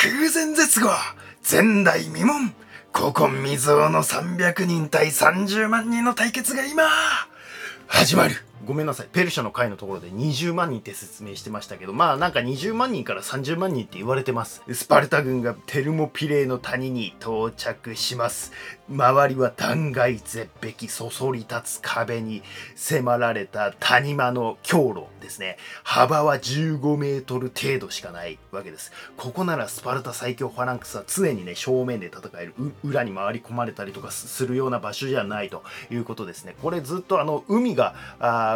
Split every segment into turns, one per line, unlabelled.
空前絶後前代未聞古今未曾有の300人対30万人の対決が今始まる。ごめんなさい。ペルシャの会のところで20万人って説明してましたけど、まあなんか20万人から30万人って言われてます。スパルタ軍がテルモピレーの谷に到着します。周りは断崖絶壁、そそり立つ壁に迫られた谷間の強路ですね。幅は15メートル程度しかないわけです。ここならスパルタ最強ファランクスは常にね、正面で戦える、裏に回り込まれたりとかするような場所じゃないということですね。これずっとあの、海が、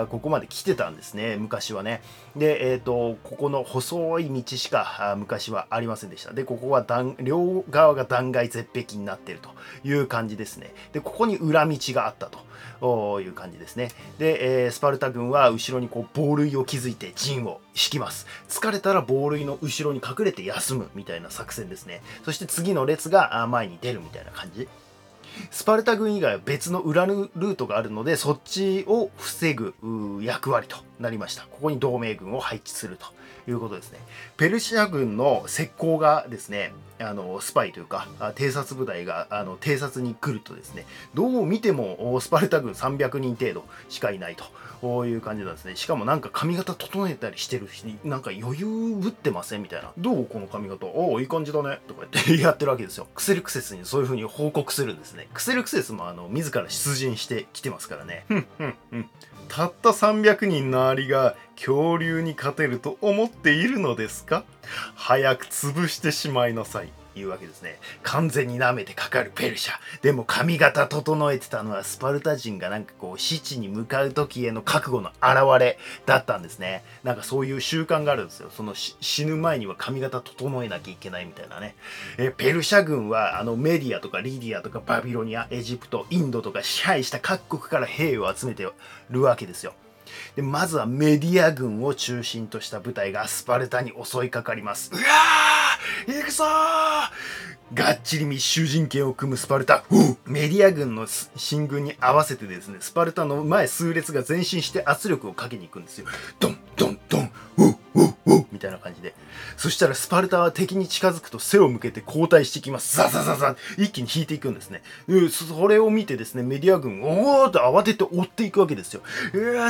あここまで来てたんですね、昔はね。で、えっ、ー、と、ここの細い道しか昔はありませんでした。で、ここは両側が断崖絶壁になっているという感じですね。で、ここに裏道があったという感じですね。で、えー、スパルタ軍は後ろにこう防塁を築いて陣を敷きます。疲れたら防塁の後ろに隠れて休むみたいな作戦ですね。そして次の列が前に出るみたいな感じ。スパルタ軍以外は別の裏ルートがあるので、そっちを防ぐ役割となりました。ここに同盟軍を配置するということですね。ペルシア軍の石膏がですね、あのスパイというか偵察部隊があの偵察に来るとですねどう見てもスパルタ軍300人程度しかいないという感じなんですね。しかもなんか髪型整えたりしてるし、なんか余裕ぶってませんみたいな。どうこの髪型？おお、いい感じだね。とか言って やってるわけですよ。クセルクセスにそういう風に報告するんですね。クセルクセスもあの、自ら出陣してきてますからね。たった300人のアリが恐竜に勝てると思っているのですか？早く潰してしまいなさい。いうわけですね。完全に舐めてかかるペルシャ。でも髪型整えてたのはスパルタ人がなんかこう死地に向かう時への覚悟の表れだったんですね。なんかそういう習慣があるんですよ。その死ぬ前には髪型整えなきゃいけないみたいなね。えペルシャ軍はあのメディアとかリディアとかバビロニア、エジプト、インドとか支配した各国から兵を集めてるわけですよ。でまずはメディア軍を中心とした部隊がスパルタに襲いかかります。うわー行くぞがっちり密集陣形を組むスパルタ。メディア軍の進軍に合わせてですね、スパルタの前数列が前進して圧力をかけに行くんですよ。ドンドンドンみたいな感じで。そしたらスパルタは敵に近づくと背を向けて後退してきます。ザザザザ一気に引いていくんですね。それを見てですね、メディア軍、おーっと慌てて追っていくわけですよ。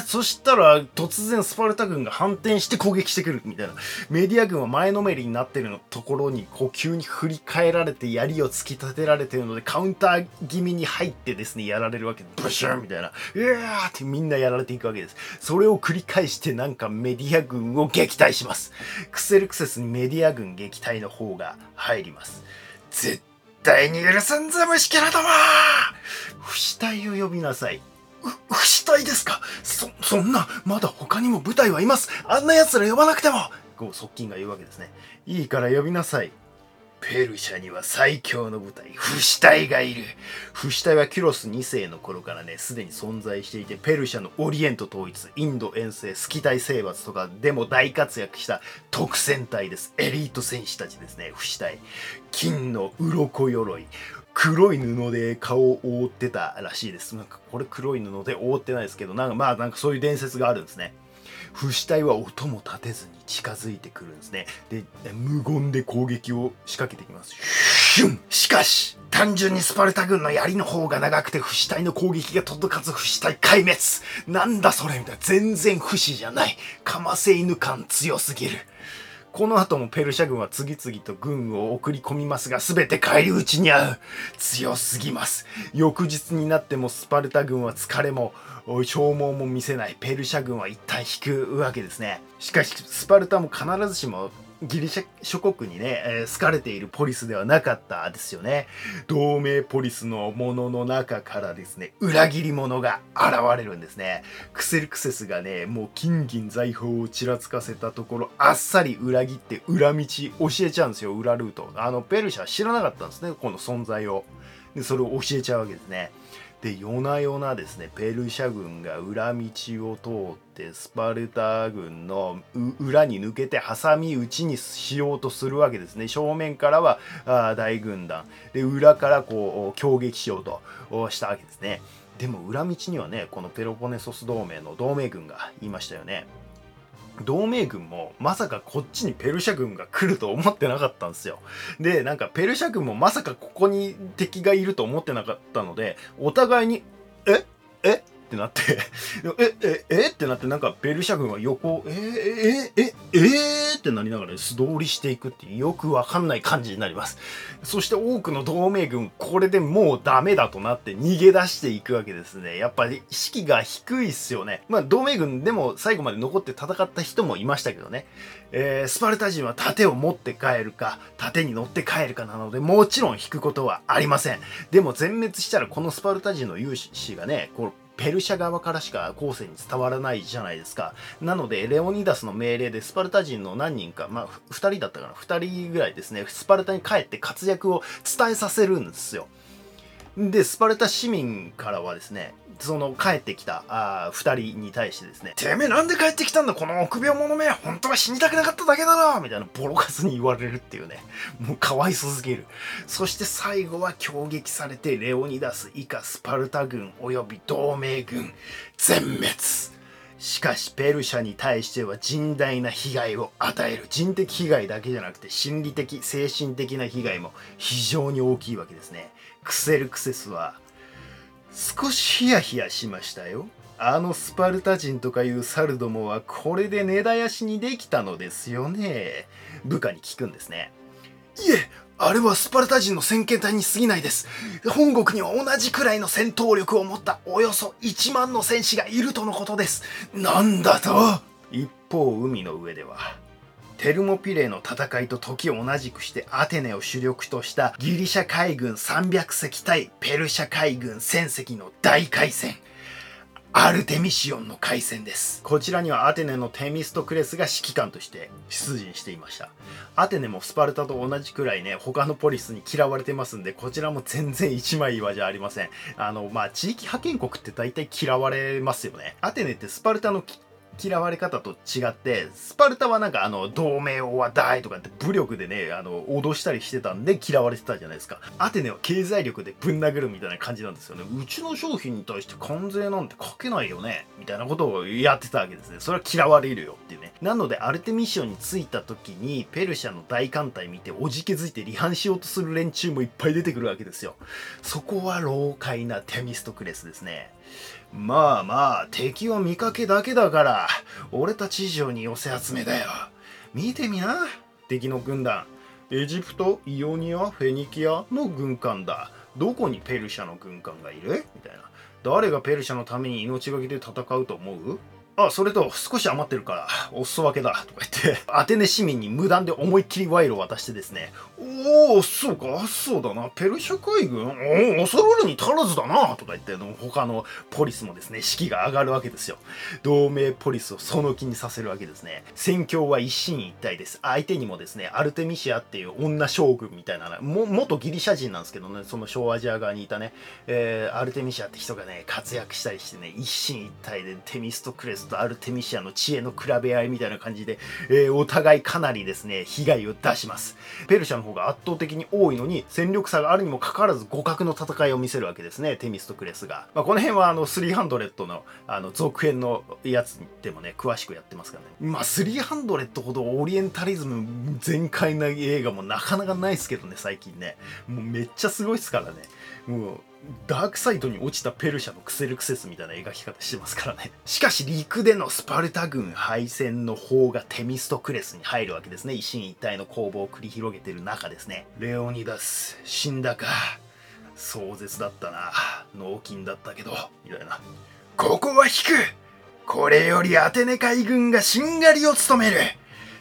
そしたら突然スパルタ軍が反転して攻撃してくるみたいな。メディア軍は前のめりになってるのところにこう急に振り返られて槍を突き立てられてるのでカウンター気味に入ってですね、やられるわけで、ブシュンみたいな。うわーってみんなやられていくわけです。それを繰り返してなんかメディア軍を撃退します。クセルクセスにメディア軍撃退の方が入ります。絶対に許さんぜ虫キャラども不死体を呼びなさい。う不死体ですか？そ、そんな、まだ他にも部隊はいます。あんな奴ら呼ばなくてもこう側近が言うわけですね。いいから呼びなさい。ペルシャには最強の部隊、不死隊がいる。不死隊はキュロス2世の頃からね、すでに存在していて、ペルシャのオリエント統一、インド遠征、スキタイ征伐とかでも大活躍した特戦隊です。エリート戦士たちですね、不死隊。金の鱗鎧。黒い布で顔を覆ってたらしいです。なんかこれ黒い布で覆ってないですけど、なんかまあなんかそういう伝説があるんですね。不死体は音も立てずに近づいてくるんですね。で、無言で攻撃を仕掛けてきます。シュンしかし、単純にスパルタ軍の槍の方が長くて不死体の攻撃が届かず不死体壊滅なんだそれみたいな。全然不死じゃない。かませ犬感強すぎる。この後もペルシャ軍は次々と軍を送り込みますが、全て返り討ちに遭う。強すぎます。翌日になってもスパルタ軍は疲れも消耗も見せない。ペルシャ軍は一旦引くわけですね。しかし、スパルタも必ずしもギリシャ諸国にね、えー、好かれているポリスではなかったですよね。同盟ポリスのものの中からですね、裏切り者が現れるんですね。クセルクセスがね、もう金銀財宝をちらつかせたところ、あっさり裏切って裏道教えちゃうんですよ、裏ルート。あの、ペルシャは知らなかったんですね、この存在を。で、それを教えちゃうわけですね。で夜な夜なですねペルシャ軍が裏道を通ってスパルタ軍の裏に抜けて挟み撃ちにしようとするわけですね。正面からはあ大軍団。で裏からこう攻撃しようとしたわけですね。でも裏道にはねこのペロポネソス同盟の同盟軍がいましたよね。同盟軍もまさかこっちにペルシャ軍が来ると思ってなかったんですよ。で、なんかペルシャ軍もまさかここに敵がいると思ってなかったので、お互いに、え？え？ってなって え、え、え？ってなって、なんか、ベルシャ軍は横、えー、え、え、え、え？ってなりながら素通りしていくっていう、よくわかんない感じになります。そして多くの同盟軍、これでもうダメだとなって逃げ出していくわけですね。やっぱり、士気が低いっすよね。まあ、同盟軍でも最後まで残って戦った人もいましたけどね。えー、スパルタ人は盾を持って帰るか、盾に乗って帰るかなので、もちろん引くことはありません。でも全滅したら、このスパルタ人の勇士がね、こうペルシャ側からしか後世に伝わらないじゃないですか。なので、レオニダスの命令でスパルタ人の何人か、まあ、2人だったかな、2人ぐらいですね、スパルタに帰って活躍を伝えさせるんですよ。で、スパルタ市民からはですね、その帰ってきたあ2人に対してですね、てめえなんで帰ってきたんだ？この臆病者め本当は死にたくなかっただけだろみたいなボロカスに言われるっていうね、もうかわいそすぎる。そして最後は攻撃されてレオニダス以下スパルタ軍及び同盟軍全滅。しかしペルシャに対しては甚大な被害を与える人的被害だけじゃなくて心理的精神的な被害も非常に大きいわけですねクセルクセスは少しヒヤヒヤしましたよあのスパルタ人とかいう猿どもはこれで根絶やしにできたのですよね部下に聞くんですねいえあれはスパルタ人の先見隊に過ぎないです。本国には同じくらいの戦闘力を持ったおよそ1万の戦士がいるとのことです。なんだと？一方、海の上では、テルモピレーの戦いと時を同じくしてアテネを主力としたギリシャ海軍300隻対ペルシャ海軍1000隻の大海戦。アルテミシオンの海戦です。こちらにはアテネのテミストクレスが指揮官として出陣していました。アテネもスパルタと同じくらいね、他のポリスに嫌われてますんで、こちらも全然一枚岩じゃありません。あの、まあ、地域派遣国って大体嫌われますよね。アテネってスパルタの嫌われ方と違って、スパルタはなんかあの、同盟王は大とかって武力でね、あの、脅したりしてたんで嫌われてたじゃないですか。アテネは経済力でぶん殴るみたいな感じなんですよね。うちの商品に対して関税なんてかけないよねみたいなことをやってたわけですね。それは嫌われるよっていうね。なので、アルテミシオンに着いた時に、ペルシャの大艦隊見ておじけづいて離反しようとする連中もいっぱい出てくるわけですよ。そこは老快なテミストクレスですね。まあまあ、敵を見かけだけだから、俺たち以上に寄せ集めだよ。見てみな、敵の軍団。エジプト、イオニア、フェニキアの軍艦だ。どこにペルシャの軍艦がいる？みたいな。誰がペルシャのために命がけで戦うと思う？あ、それと少し余ってるから、お裾分けだ、とか言って、アテネ市民に無断で思いっきり賄賂を渡してですね、おお、そうか、そうだな、ペルシャ海軍？おお、恐るるに足らずだな、とか言って、他のポリスもですね、士気が上がるわけですよ。同盟ポリスをその気にさせるわけですね。戦況は一進一退です。相手にもですね、アルテミシアっていう女将軍みたいな、も元ギリシャ人なんですけどね、その小アジア側にいたね、えー、アルテミシアって人がね、活躍したりしてね、一進一退でテミストクレススとアルテミシアの知恵の比べ合いみたいな感じで、えー、お互いかなりですね、被害を出します。ペルシャの方が圧倒的に多いのに、戦力差があるにもかかわらず互角の戦いを見せるわけですね、テミストクレスが。まあ、この辺はあの、300のあの続編のやつでもね、詳しくやってますからね。まあ、300ほどオリエンタリズム全開な映画もなかなかないですけどね、最近ね。もうめっちゃすごいっすからね。もう、ダークサイドに落ちたペルシャのクセルクセスみたいな描き方してますからね。しかし陸でのスパルタ軍敗戦の方がテミストクレスに入るわけですね。一進一退の攻防を繰り広げてる中ですね。レオニダス、死んだか。壮絶だったな。脳筋だったけど、みたいな。ここは引くこれよりアテネ海軍がしんがりを務める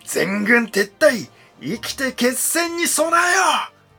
全軍撤退生きて決戦に備えよ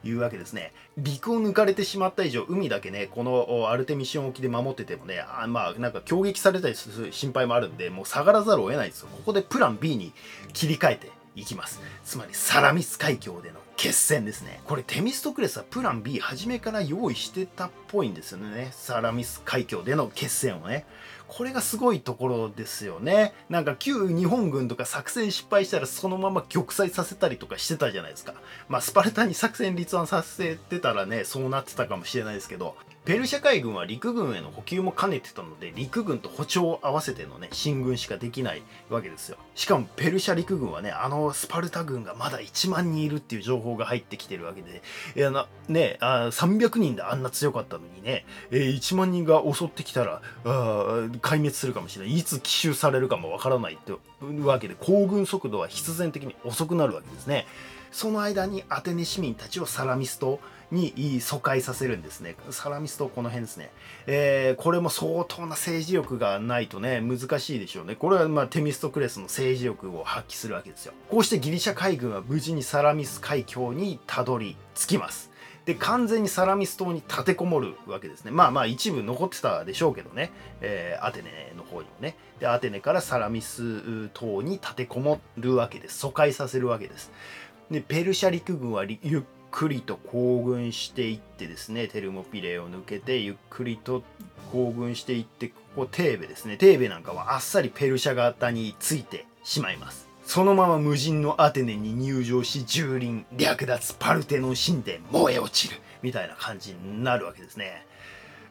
いうわけですね。陸を抜かれてしまった以上、海だけね、このアルテミシオン沖で守っててもね、あまあ、なんか攻撃されたりする心配もあるんで、もう下がらざるを得ないですよ。ここでプラン B に切り替えていきます。つまり、サラミス海峡での決戦ですね。これ、テミストクレスはプラン B 初めから用意してたっぽいんですよね。サラミス海峡での決戦をね。これがすごいところですよねなんか旧日本軍とか作戦失敗したらそのまま玉砕させたりとかしてたじゃないですかまあスパルタに作戦立案させてたらねそうなってたかもしれないですけどペルシャ海軍は陸軍への補給も兼ねてたので陸軍と歩調を合わせてのね進軍しかできないわけですよ。しかもペルシャ陸軍はねあのスパルタ軍がまだ1万人いるっていう情報が入ってきてるわけでいやなねあ300人であんな強かったのにね、えー、1万人が襲ってきたらあ壊滅するかもしれない。いつ奇襲されるかもわからないってわけで行軍速度は必然的に遅くなるわけですね。その間にアテネ市民たちをサラミス島に疎開させるんですね。サラミストこの辺ですね。えー、これも相当な政治力がないとね、難しいでしょうね。これはまあテミストクレスの政治力を発揮するわけですよ。こうしてギリシャ海軍は無事にサラミス海峡にたどり着きます。で完全にサラミス島に立てこもるわけですねまあまあ一部残ってたでしょうけどね、えー、アテネの方にもねでアテネからサラミス島に立てこもるわけです疎開させるわけですでペルシャ陸軍はゆっくりと行軍していってですねテルモピレーを抜けてゆっくりと行軍していってここテーベですね。テーベなんかはあっさりペルシャ型についてしまいます。そのまま無人のアテネに入場し蹂躙略奪パルテノン神殿燃え落ちるみたいな感じになるわけですね。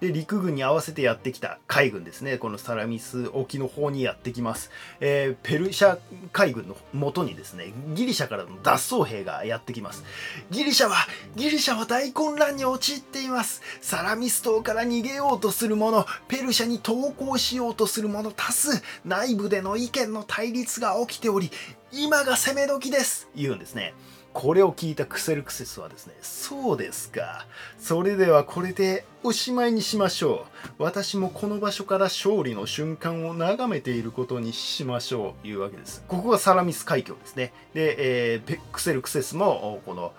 で陸軍に合わせてやってきた海軍ですね。このサラミス沖の方にやってきます、えー、ペルシャ海軍のもとにですねギリシャからの脱走兵がやってきます。ギリシャはギリシャは大混乱に陥っています。サラミス島から逃げようとする者ペルシャに投降しようとする者多数内部での意見の対立が起きており今が攻め時です言うんですねこれを聞いたクセルクセスはですね、そうですか。それではこれでおしまいにしましょう。私もこの場所から勝利の瞬間を眺めていることにしましょう。いうわけです。ここがサラミス海峡ですね。で、えー、クセルクセスも、この、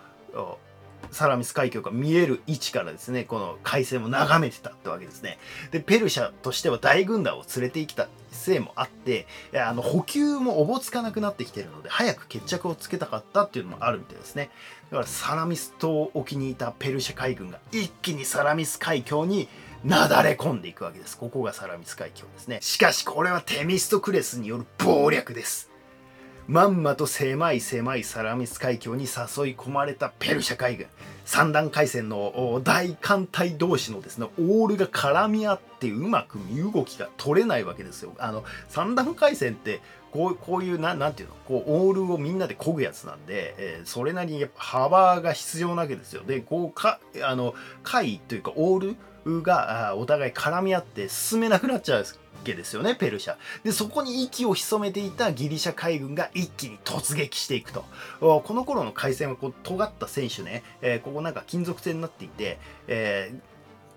サラミス海峡が見える位置からですね、この海戦を眺めてたってわけですね。で、ペルシャとしては大軍団を連れてきたせいもあって、あの補給もおぼつかなくなってきてるので、早く決着をつけたかったっていうのもあるみたいですね。だからサラミス島沖にいたペルシャ海軍が一気にサラミス海峡になだれ込んでいくわけです。ここがサラミス海峡ですね。しかしこれはテミストクレスによる謀略です。まんまと狭い狭いサラミス海峡に誘い込まれたペルシャ海軍。三段海戦の大艦隊同士のですねオールが絡み合ってうまく身動きが取れないわけですよ。あの三段海戦ってこうこういうなんていうの？こうオールをみんなで漕ぐやつなんで、えー、それなりにやっぱ幅が必要なわけですよ。でこうかあの海というかオールがお互い絡み合って進めなくなっちゃうけですよね、ペルシャ。で、そこに息を潜めていたギリシャ海軍が一気に突撃していくと。この頃の海戦はこう尖った選手ね、えー、ここなんか金属製になっていて、えー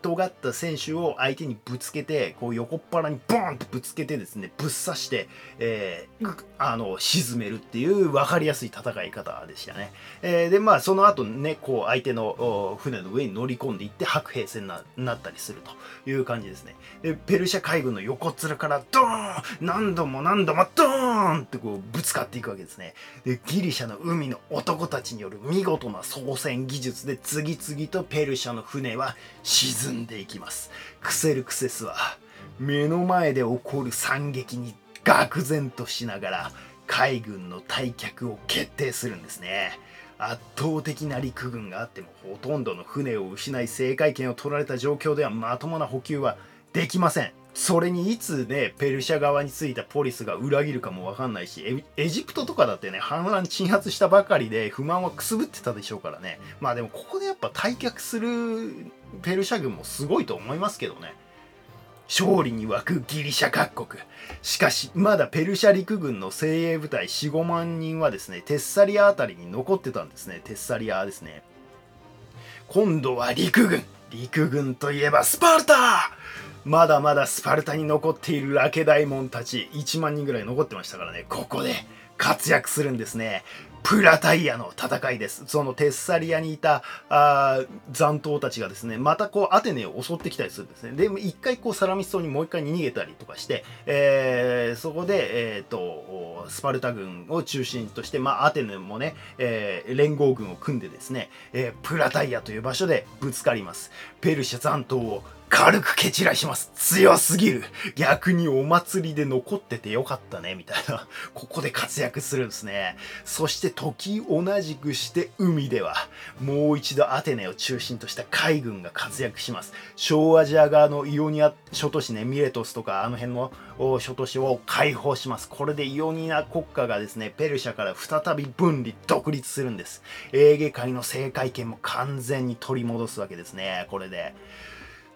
尖った選手を相手にぶつけてこう横っ腹にボーンってぶつけてですねぶっ刺して、えー、あの沈めるっていう分かりやすい戦い方でしたね、えー、でまあその後ねこう相手の船の上に乗り込んでいって白兵戦になったりするという感じですね。でペルシャ海軍の横っ面からドーン何度も何度もドーンってこうぶつかっていくわけですね。でギリシャの海の男たちによる見事な操船技術で次々とペルシャの船は沈んんでいきます。クセルクセスは目の前で起こる惨劇に愕然としながら海軍の退却を決定するんですね。圧倒的な陸軍があってもほとんどの船を失い制海権を取られた状況ではまともな補給はできません。それにいつねペルシャ側についたポリスが裏切るかもわかんないしエジプトとかだってね反乱鎮圧したばかりで不満はくすぶってたでしょうからね。まあでもここでやっぱ退却するペルシャ軍もすごいと思いますけどね。勝利に沸くギリシャ各国。しかしまだペルシャ陸軍の精鋭部隊45万人はですねテッサリア辺りに残ってたんですね。テッサリアですね。今度は陸軍。陸軍といえばスパルタまだまだスパルタに残っているラケダイモンたち1万人ぐらい残ってましたからねここで活躍するんですねプラタイヤの戦いです。そのテッサリアにいたあ残党たちがですね、またこうアテネを襲ってきたりするんですね。で、一回こうサラミス島にもう一回逃げたりとかして、えー、そこで、えっ、ー、と、スパルタ軍を中心として、まあアテネもね、えー、連合軍を組んでですね、え、プラタイヤという場所でぶつかります。ペルシャ残党を軽く蹴散らします。強すぎる。逆にお祭りで残っててよかったね。みたいな。ここで活躍するんですね。そして時同じくして海ではもう一度アテネを中心とした海軍が活躍します。小アジア側のイオニア諸都市ねミレトスとかあの辺の諸都市を解放します。これでイオニア国家がですねペルシャから再び分離独立するんです。エーゲ海の政界権も完全に取り戻すわけですね。これで。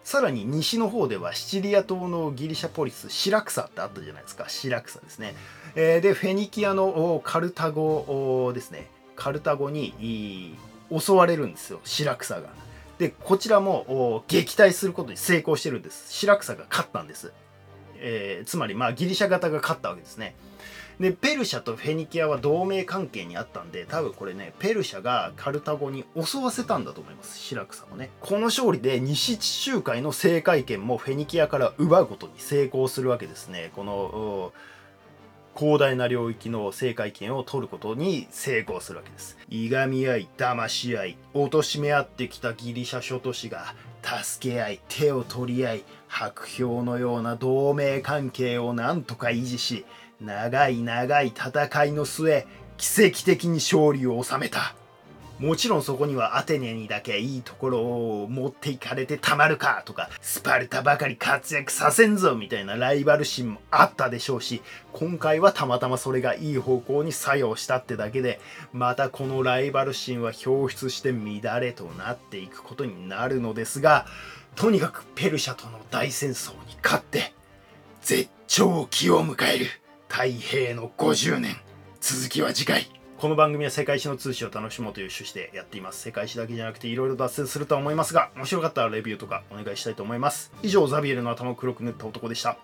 さらに西の方ではシチリア島のギリシャポリスシラクサってあったじゃないですか。シラクサですね、えー、でフェニキアのカルタゴですね。カルタゴに襲われるんですよ。シラクサが。でこちらも撃退することに成功してるんです。シラクサが勝ったんです、えー、つまりまあギリシャ型が勝ったわけですね。でペルシャとフェニキアは同盟関係にあったんで多分これねペルシャがカルタゴに襲わせたんだと思います。シラクサもね。この勝利で西地中海の政界権もフェニキアから奪うことに成功するわけですね。この広大な領域の政界権を取ることに成功するわけです。いがみ合い騙し合い貶め合ってきたギリシャ諸都市が助け合い手を取り合い白氷のような同盟関係を何とか維持し長い長い戦いの末奇跡的に勝利を収めた。もちろんそこにはアテネにだけいいところを持っていかれてたまるかとかスパルタばかり活躍させんぞみたいなライバル心もあったでしょうし今回はたまたまそれがいい方向に作用したってだけでまたこのライバル心は表出して乱れとなっていくことになるのですがとにかくペルシャとの大戦争に勝って絶頂期を迎える。太平の50年。続きは次回。この番組は世界史の通信を楽しもうという趣旨でやっています。世界史だけじゃなくていろいろ脱線するとは思いますが面白かったらレビューとかお願いしたいと思います。以上ザビエルの頭を黒く塗った男でした。